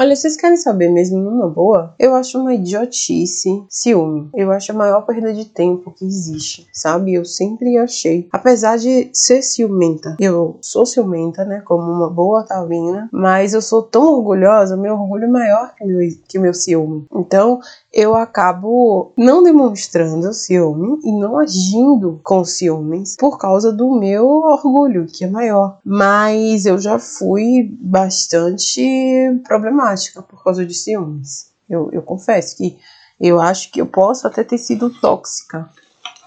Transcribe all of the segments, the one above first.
Olha, vocês querem saber mesmo numa boa? Eu acho uma idiotice ciúme. Eu acho a maior perda de tempo que existe, sabe? Eu sempre achei. Apesar de ser ciumenta, eu sou ciumenta, né? Como uma boa taurina, mas eu sou tão orgulhosa, meu orgulho é maior que meu, que meu ciúme. Então, eu acabo não demonstrando ciúme e não agindo com ciúmes por causa do meu orgulho, que é maior. Mas eu já fui bastante problemática por causa de ciúmes. Eu, eu confesso que eu acho que eu posso até ter sido tóxica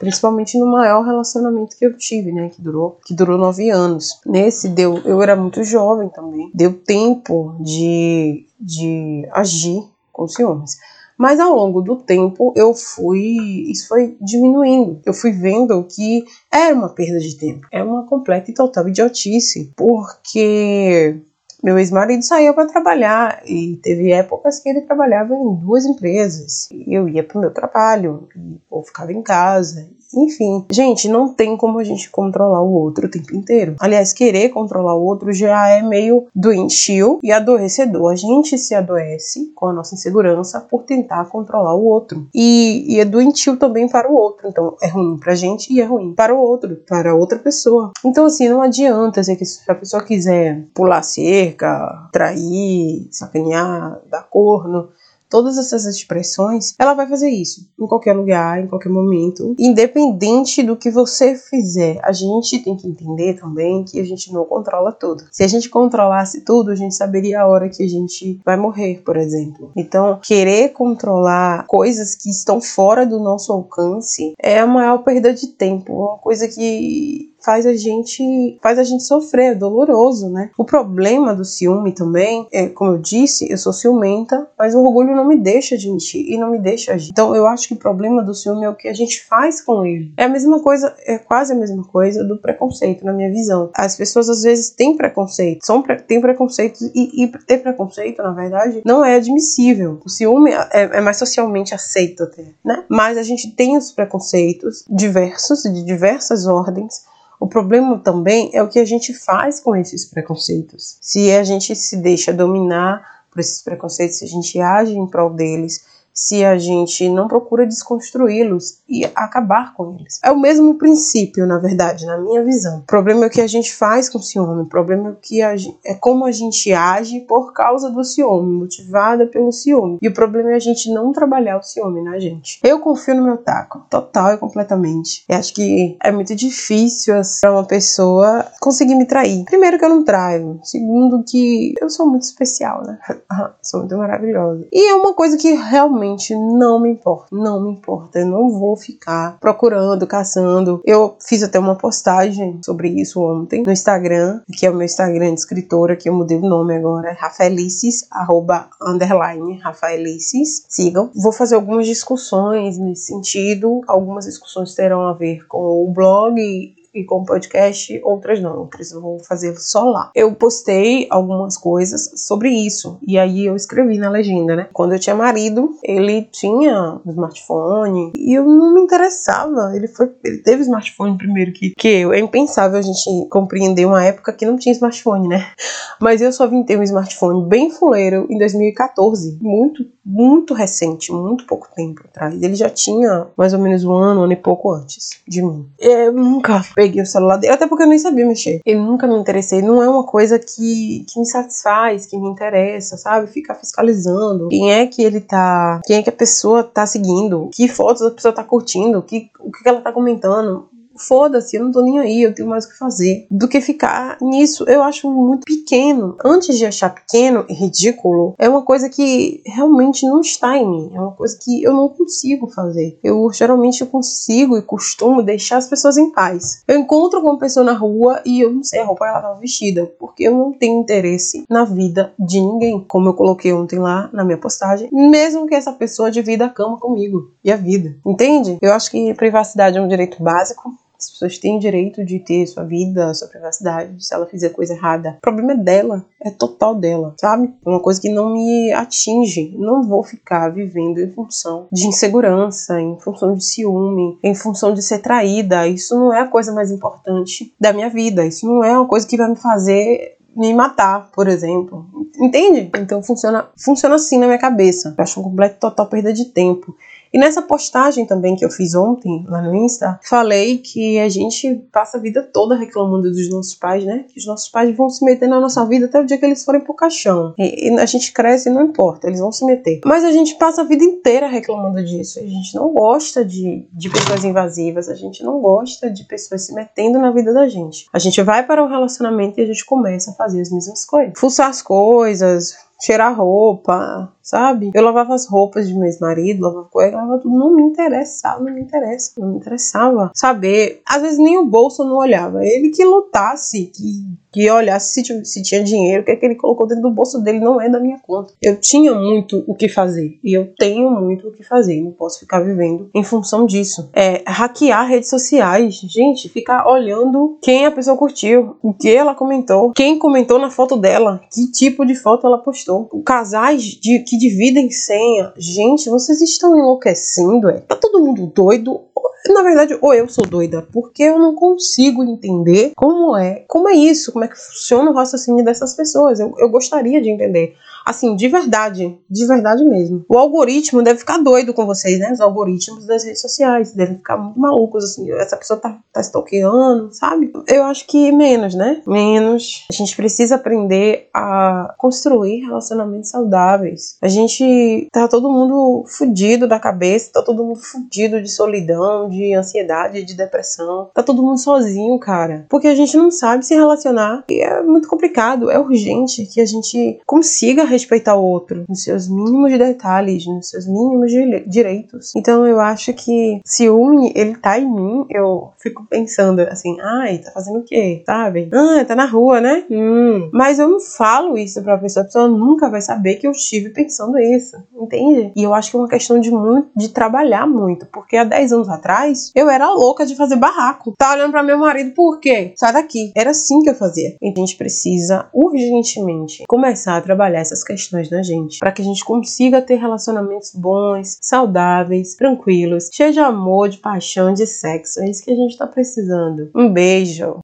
principalmente no maior relacionamento que eu tive, né, que durou, que durou nove anos. Nesse deu, eu era muito jovem também, deu tempo de, de agir com ciúmes. Mas ao longo do tempo eu fui, isso foi diminuindo. Eu fui vendo que era uma perda de tempo, é uma completa e total idiotice, porque meu ex-marido saía para trabalhar e teve épocas que ele trabalhava em duas empresas. Eu ia para o meu trabalho, ou ficava em casa, enfim, gente, não tem como a gente controlar o outro o tempo inteiro. Aliás, querer controlar o outro já é meio doentio e adoecedor. A gente se adoece com a nossa insegurança por tentar controlar o outro. E, e é doentio também para o outro. Então, é ruim pra gente e é ruim para o outro, para outra pessoa. Então, assim, não adianta se a pessoa quiser pular cerca, trair, sacanear, dar corno todas essas expressões, ela vai fazer isso em qualquer lugar, em qualquer momento, independente do que você fizer. A gente tem que entender também que a gente não controla tudo. Se a gente controlasse tudo, a gente saberia a hora que a gente vai morrer, por exemplo. Então, querer controlar coisas que estão fora do nosso alcance é a maior perda de tempo, uma coisa que faz a gente faz a gente sofrer, é doloroso, né? O problema do ciúme também é, como eu disse, eu sou ciumenta, mas o orgulho não me deixa admitir e não me deixa agir. Então eu acho que o problema do ciúme é o que a gente faz com ele. É a mesma coisa, é quase a mesma coisa do preconceito, na minha visão. As pessoas às vezes têm preconceito, são têm preconceitos e, e ter preconceito, na verdade, não é admissível. O ciúme é, é mais socialmente aceito até, né? Mas a gente tem os preconceitos diversos, de diversas ordens, o problema também é o que a gente faz com esses preconceitos. Se a gente se deixa dominar por esses preconceitos, se a gente age em prol deles, se a gente não procura desconstruí-los e acabar com eles. É o mesmo princípio, na verdade, na minha visão. O problema é o que a gente faz com o ciúme, o problema é, o que a, é como a gente age por causa do ciúme, motivada pelo ciúme. E o problema é a gente não trabalhar o ciúme na gente. Eu confio no meu taco, total e completamente. Eu acho que é muito difícil para uma pessoa conseguir me trair. Primeiro que eu não traio, segundo que eu sou muito especial, né? sou muito maravilhosa. E é uma coisa que realmente realmente não me importa, não me importa. Eu não vou ficar procurando, caçando. Eu fiz até uma postagem sobre isso ontem no Instagram, que é o meu Instagram de escritora, que eu mudei o nome agora, Rafaelices, arroba, underline, Rafaelices. Sigam. Vou fazer algumas discussões nesse sentido. Algumas discussões terão a ver com o blog e com podcast, outras não, outras eu vou fazer só lá. Eu postei algumas coisas sobre isso e aí eu escrevi na legenda, né? Quando eu tinha marido, ele tinha smartphone e eu não me interessava. Ele foi, ele teve smartphone primeiro que, que eu. É impensável a gente compreender uma época que não tinha smartphone, né? Mas eu só vim ter um smartphone bem fuleiro em 2014, muito, muito recente, muito pouco tempo atrás. Ele já tinha mais ou menos um ano, ano e pouco antes de mim. Eu nunca peguei o celular dele, até porque eu nem sabia mexer. Ele nunca me interessei, não é uma coisa que, que me satisfaz, que me interessa, sabe? Ficar fiscalizando quem é que ele tá, quem é que a pessoa tá seguindo, que fotos a pessoa tá curtindo, que, o que ela tá comentando foda-se, eu não tô nem aí, eu tenho mais o que fazer, do que ficar nisso. Eu acho muito pequeno. Antes de achar pequeno e ridículo, é uma coisa que realmente não está em mim, é uma coisa que eu não consigo fazer. Eu geralmente consigo e costumo deixar as pessoas em paz. Eu encontro uma pessoa na rua e eu não sei a roupa que ela tava vestida, porque eu não tenho interesse na vida de ninguém, como eu coloquei ontem lá na minha postagem, mesmo que essa pessoa divida a cama comigo e a vida. Entende? Eu acho que privacidade é um direito básico as pessoas têm direito de ter sua vida, sua privacidade, se ela fizer coisa errada. O problema é dela, é total dela, sabe? É uma coisa que não me atinge. Não vou ficar vivendo em função de insegurança, em função de ciúme, em função de ser traída. Isso não é a coisa mais importante da minha vida. Isso não é uma coisa que vai me fazer me matar, por exemplo. Entende? Então funciona, funciona assim na minha cabeça. Eu acho um completo total perda de tempo. E nessa postagem também que eu fiz ontem lá no Insta, falei que a gente passa a vida toda reclamando dos nossos pais, né? Que os nossos pais vão se meter na nossa vida até o dia que eles forem pro caixão. E, e a gente cresce e não importa, eles vão se meter. Mas a gente passa a vida inteira reclamando disso. A gente não gosta de, de pessoas invasivas, a gente não gosta de pessoas se metendo na vida da gente. A gente vai para um relacionamento e a gente começa a fazer as mesmas coisas. Fuçar as coisas, cheirar roupa, sabe? Eu lavava as roupas de meu ex-marido, lavava cueca, lavava tudo. Não me interessava, não me interessa. Não me interessava saber. Às vezes nem o bolso não olhava. Ele que lutasse, que, que olhasse se, se tinha dinheiro, o que é que ele colocou dentro do bolso dele não é da minha conta. Eu tinha muito o que fazer. E eu tenho muito o que fazer. Não posso ficar vivendo em função disso. É, hackear redes sociais. Gente, ficar olhando quem a pessoa curtiu, o que ela comentou, quem comentou na foto dela, que tipo de foto ela postou. Casais de que dividem senha. Gente, vocês estão enlouquecendo, é? Tá todo mundo doido? Na verdade, ou eu sou doida, porque eu não consigo entender como é, como é isso, como é que funciona o raciocínio dessas pessoas. Eu, eu gostaria de entender. Assim, de verdade, de verdade mesmo. O algoritmo deve ficar doido com vocês, né? Os algoritmos das redes sociais devem ficar muito malucos, assim. Essa pessoa tá, tá stalkeando, sabe? Eu acho que menos, né? Menos. A gente precisa aprender a construir relacionamentos saudáveis. A gente tá todo mundo fudido da cabeça, tá todo mundo fudido de solidão, de ansiedade, de depressão. Tá todo mundo sozinho, cara. Porque a gente não sabe se relacionar. E é muito complicado. É urgente que a gente consiga respeitar o outro nos seus mínimos detalhes, nos seus mínimos direitos. Então eu acho que ciúme, ele tá em mim, eu fico pensando assim, ai, tá fazendo o quê? Sabe? Ah, tá na rua, né? Hum. Mas eu não falo isso pra pessoa, a pessoa nunca vai saber que eu estive pensando isso, entende? E eu acho que é uma questão de muito, de trabalhar muito, porque há 10 anos atrás eu era louca de fazer barraco. Tá olhando para meu marido, por quê? Sai daqui. Era assim que eu fazia. E a gente precisa urgentemente começar a trabalhar essas questões na gente, para que a gente consiga ter relacionamentos bons, saudáveis, tranquilos, cheios de amor, de paixão, de sexo. É isso que a gente tá precisando. Um beijo.